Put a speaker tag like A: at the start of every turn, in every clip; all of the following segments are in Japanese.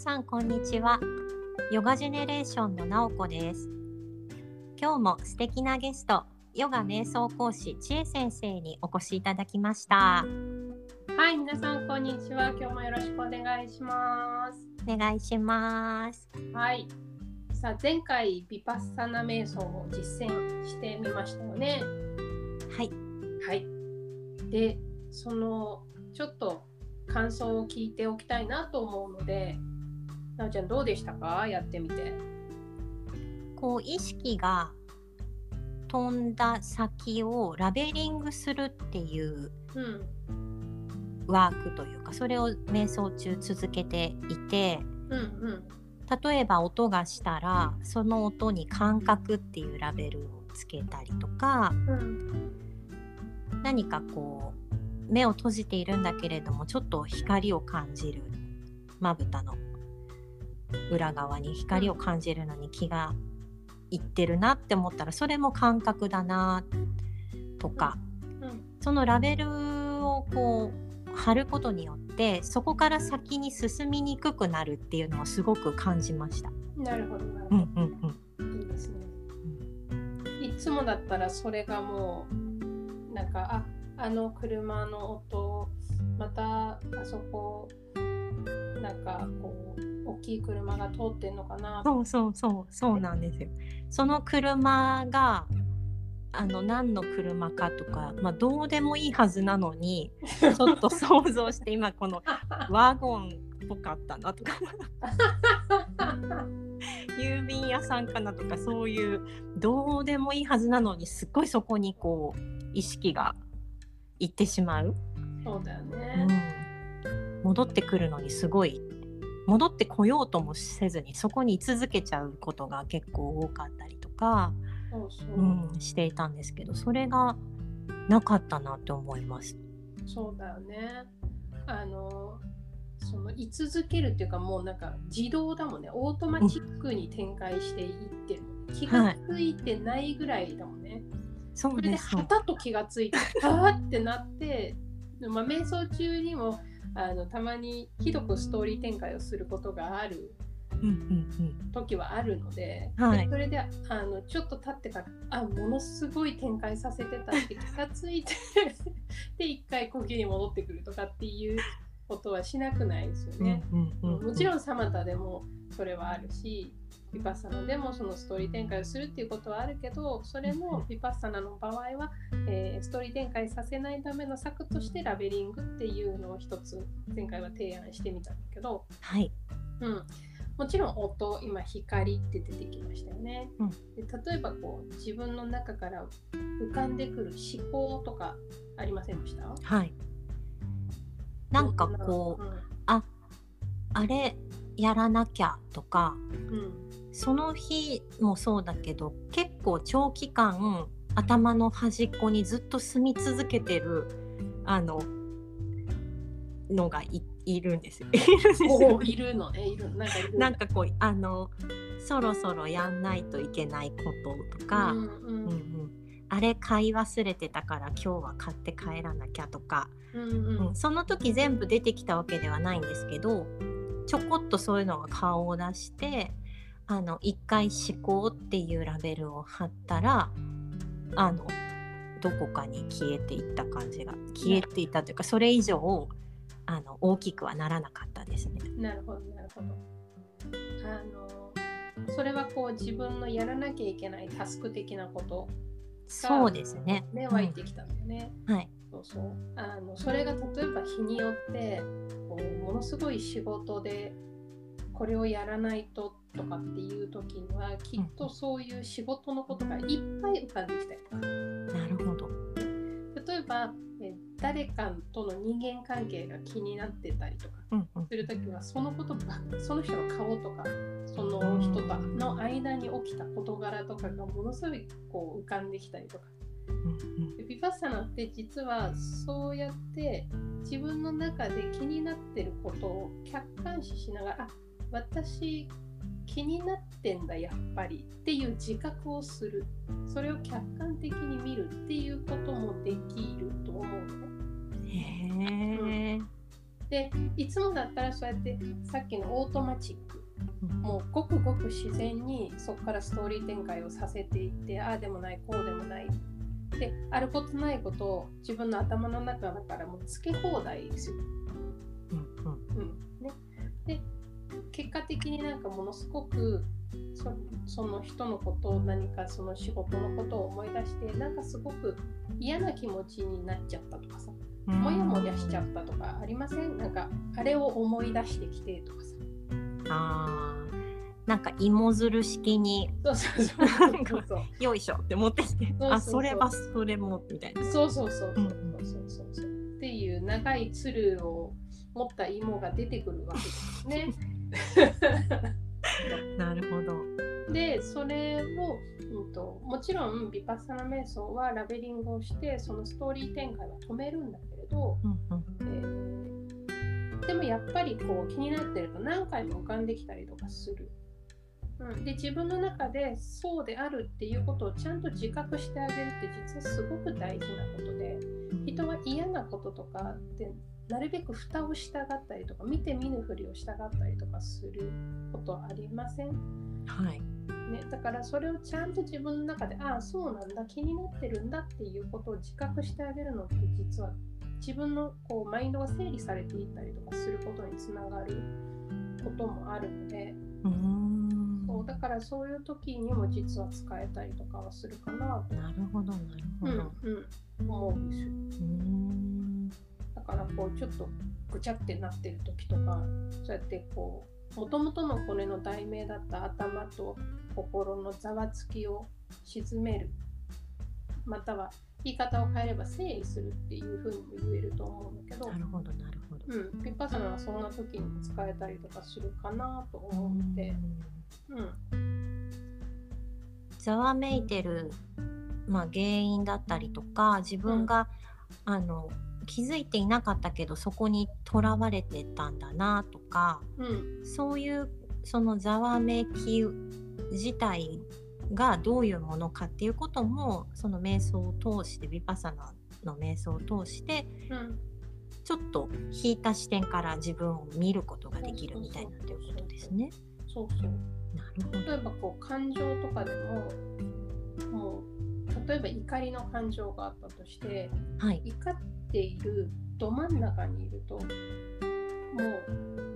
A: さんこんにちは。ヨガジェネレーションのなおこです。今日も素敵なゲストヨガ瞑想講師千恵先生にお越しいただきました。
B: はい皆さんこんにちは。今日もよろしくお願いします。
A: お願いします。
B: はい。さあ前回ビパッサナ瞑想を実践してみましたよね。
A: はい。
B: はい。でそのちょっと感想を聞いておきたいなと思うのでなおちゃんどうでしたか？やってみて。
A: こう意識が飛んだ先をラベリングするっていうワークというかそれを瞑想中続けていて
B: うんうん
A: 例えば音がしたらその音に感覚っていうラベルをつけたりとか
B: うん
A: 何かこう目を閉じているんだけれどもちょっと光を感じるまぶたの裏側に光を感じるのに気がいってるなって思ったらそれも感覚だなとか
B: うん。
A: そのラベルをこう貼ることによってそこから先に進みにくくなるっていうのをすごく感じました。
B: なるほどなるほ
A: うんうんうん。
B: ど、いいですね。いつもだったらそれがもうなんかああの車の音またあそこなんかこう大きい車が通ってんのかな。
A: そうそうそうそうなんですよ。その車があの何の車かとか、まあ、どうでもいいはずなのにちょっと想像して今この ワゴンっぽかったなとか。郵便屋さんかなとかそういうどうでもいいはずなのにすっごいそこにこう意識がいってしまう、
B: そうだよ
A: う
B: ね、
A: ん、戻ってくるのにすごい戻ってこようともせずにそこに居続けちゃうことが結構多かったりとか、
B: そうそう、
A: うん、していたんですけどそれがなかったなって思います。
B: そうだよね。あのその居続けるっていうかもうなんか自動だもんね。オートマチックに展開していってる、気がついてないぐらいだもんね、
A: そ
B: そうれではたと気がついてあーってなって、まあ、瞑想中にもあのたまにひどくストーリー展開をすることがある
A: うんうん
B: 時はあるので,で、
A: はい。
B: それであのちょっと経ってからあものすごい展開させてたって気がついて で一回呼吸に戻ってくるとかっていうことはしなくないですよ
A: うん
B: ね。
A: うんうんうん。
B: もちろんサマタでもそれはあるしヴィパッサナでもそのストーリー展開をするっていうことはあるけどそれもヴィパッサナの場合は、えーストーリー展開させないための策としてラベリングっていうのを一つ前回は提案してみたんだけど、
A: はい。
B: うん、もちろん音今光って出てきましたよね。
A: うん。
B: で例えばこう自分の中から浮かんでくる思考とかありませんでした？
A: はい。なんかこうああれやらなきゃとか
B: うん、うん
A: その日もそうだけど結構長期間頭の端っこにずっと住み続けてるあののがいいるんですよ。いる
B: の？ねいるなんか
A: なんかこうあのそろそろやんないといけないこととか、
B: うん
A: うん。
B: うん
A: うん。あれ買い忘れてたから今日は買って帰らなきゃとか、
B: うんうん。
A: うんその時全部出てきたわけではないんですけどちょこっとそういうのが顔を出してあの一回思考っていうラベルを貼ったらあのどこかに消えていった感じが消えていたというかそれ以上あの大きくはならなかったですね。
B: なるほどなるほどあのそれはこう自分のやらなきゃいけないタスク的なこと
A: そうですね。
B: ね湧いてきたんだよね、
A: うんはい。
B: そうそうあのそれが例えば日によってこうものすごい仕事でこれをやらないととかっていう時にはきっとそういう仕事のことがいっぱい浮かんできたりとか。
A: なるほど。
B: 例えばえ誰かとの人間関係が気になってたりとか。する時はそのことばその人の顔とかその人との間に起きた事柄とかがものすごいこう浮かんできたりとか。
A: うんうん。
B: でビパッサナって実はそうやって自分の中で気になってることを客観視しながらあ私気になってんだやっぱりっていう自覚をするそれを客観的に見るっていうこともできると思うのね。
A: へえ。
B: でいつもだったらそうやってさっきのオートマチック
A: うん
B: もうごくごく自然にそこからストーリー展開をさせていってああでもないこうでもないであることないことを自分の頭の中だからもうつけ放題ですよ。
A: うんうん
B: 結果的になんかものすごくそその人のことを何かその仕事のことを思い出してなんかすごく嫌な気持ちになっちゃったとかさ
A: うん。
B: もやもやしちゃったとかありません？なんかあれを思い出してきてとかさ。
A: あー。なんか芋づる式に
B: そうそうそうそうそう。
A: よいしょって持ってきて。
B: そうそうそう。
A: あそれはそれもみたいな
B: そうそうそうそう。
A: うん
B: そうそうそう。っていう長いつるを持った芋が出てくるわけですね。
A: なるほど。
B: でそれを、うん、ともちろんビパッサナ瞑想はラベリングをしてそのストーリー展開は止めるんだけれど、
A: うんうん。
B: えーでもやっぱりこう気になってると何回も浮かんできたりとかする。うん、で自分の中でそうであるっていうことをちゃんと自覚してあげるって実はすごく大事なことで人は嫌なこととかってなるべく蓋をしたがったりとか見て見ぬふりをしたがったりとかすることありません？
A: はい。
B: ね、だからそれをちゃんと自分の中でああそうなんだ気になってるんだっていうことを自覚してあげるのって実は自分のこうマインドが整理されていったりとかすることにつながることもあるので
A: うーん。
B: そうだからそういう時にも実は使えたりとかはするかなと、
A: なるほどなるほ
B: うん
A: ど
B: うん、思うんですよ。
A: うーん。
B: だからこうちょっとぐちゃってなってる時とかそうやってこうもともとのこれの題名だった頭と心のざわつきを鎮めるまたは言い方を変えれば整理するっていうふうにも言えると思うんだけど
A: な、るほどなるほど。
B: うん、ピッパサナはそんな時にも使えたりとかするかなと思うので、うん、
A: ざわめいてる、まあ、原因だったりとか自分が、あの気づいていなかったけどそこにとらわれてたんだなとか
B: うん、
A: そういうそのざわめき自体がどういうものかっていうこともその瞑想を通してヴィパサナの瞑想を通して
B: うん、
A: ちょっと引いた視点から自分を見ることができるみたいなということですね。
B: そうそう。
A: なるほど。
B: 例えばこう感情とかでももう例えば怒りの感情があったとして
A: はい。
B: 怒っているど真ん中にいるともう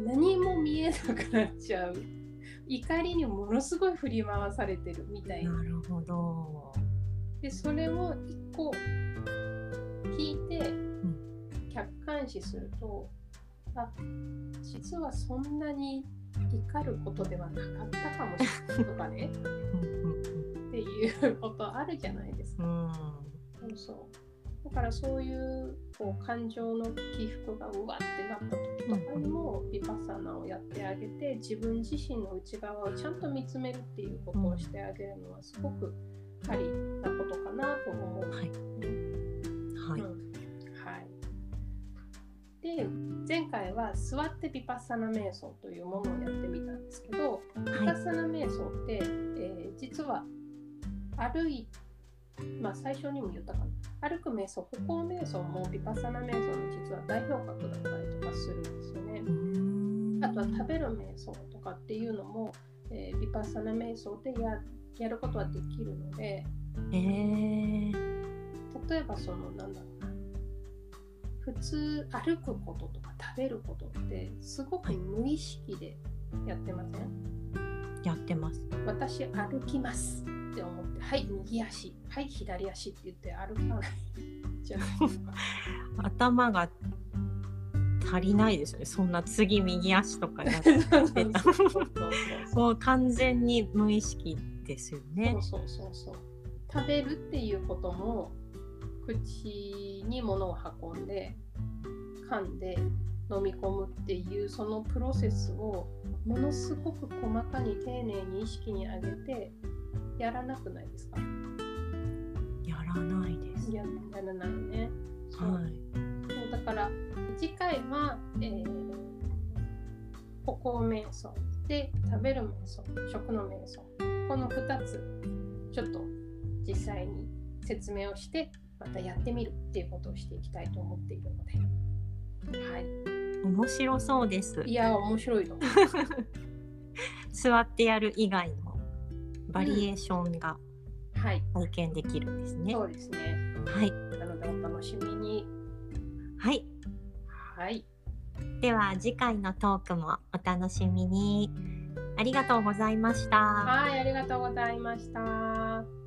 B: 何も見えなくなっちゃう怒りにものすごい振り回されてるみたいな
A: なるほど。
B: でそれを一個引いて
A: ん
B: 客観視すると、あ実はそんなに怒ることではなかったかもしれないとかね
A: うん
B: っていうことあるじゃないですか。
A: うんうん
B: そうそうだからそういうこう感情の起伏がうわってなった時とかにもビパッサナをやってあげて自分自身の内側をちゃんと見つめるっていうことをしてあげるのはすごくありなことかなと思う。
A: はいはい。
B: うんはい、で前回は座ってビパッサナ瞑想というものをやってみたんですけど、ビパッサナ瞑想って、えー実は歩いまあ最初にも言ったかな。歩く瞑想歩行瞑想もビパッサナ瞑想の実は代表格だったりとかするんですよね。あとは食べる瞑想とかっていうのも、えー、ビパッサナ瞑想でややることはできるので、
A: えー、
B: 例えばそのなんだろうな。普通歩くこととか食べることってすごく無意識でやってません、
A: やってます。
B: 私歩きますって思ってはい右足はい左足って言って歩かないじゃな
A: 頭が足りないですよね。そんな次右足とかやっ
B: そうそうそう
A: た
B: そうそう
A: もう完全に無意識ですよね。
B: そうそうそうそう食べるっていうことも口に物を運んで噛んで飲み込むっていうそのプロセスをものすごく細かに丁寧に意識に上げてやらなくないですか？
A: やらないです。
B: ややらないよね。
A: はい。
B: そうだから次回は、えー歩行瞑想で食べる瞑想食の瞑想。この2つちょっと実際に説明をしてまたやってみるっていうことをしていきたいと思っているので。はい。
A: 面白そうです。
B: いや面白いと
A: 座ってやる以外のバリエーションが
B: はい。
A: 体験できるんですね、
B: そうですね。
A: はい。
B: なのでお楽しみに。
A: はい。
B: はい。
A: では次回のトークもお楽しみに。ありがとうございました。
B: はいありがとうございました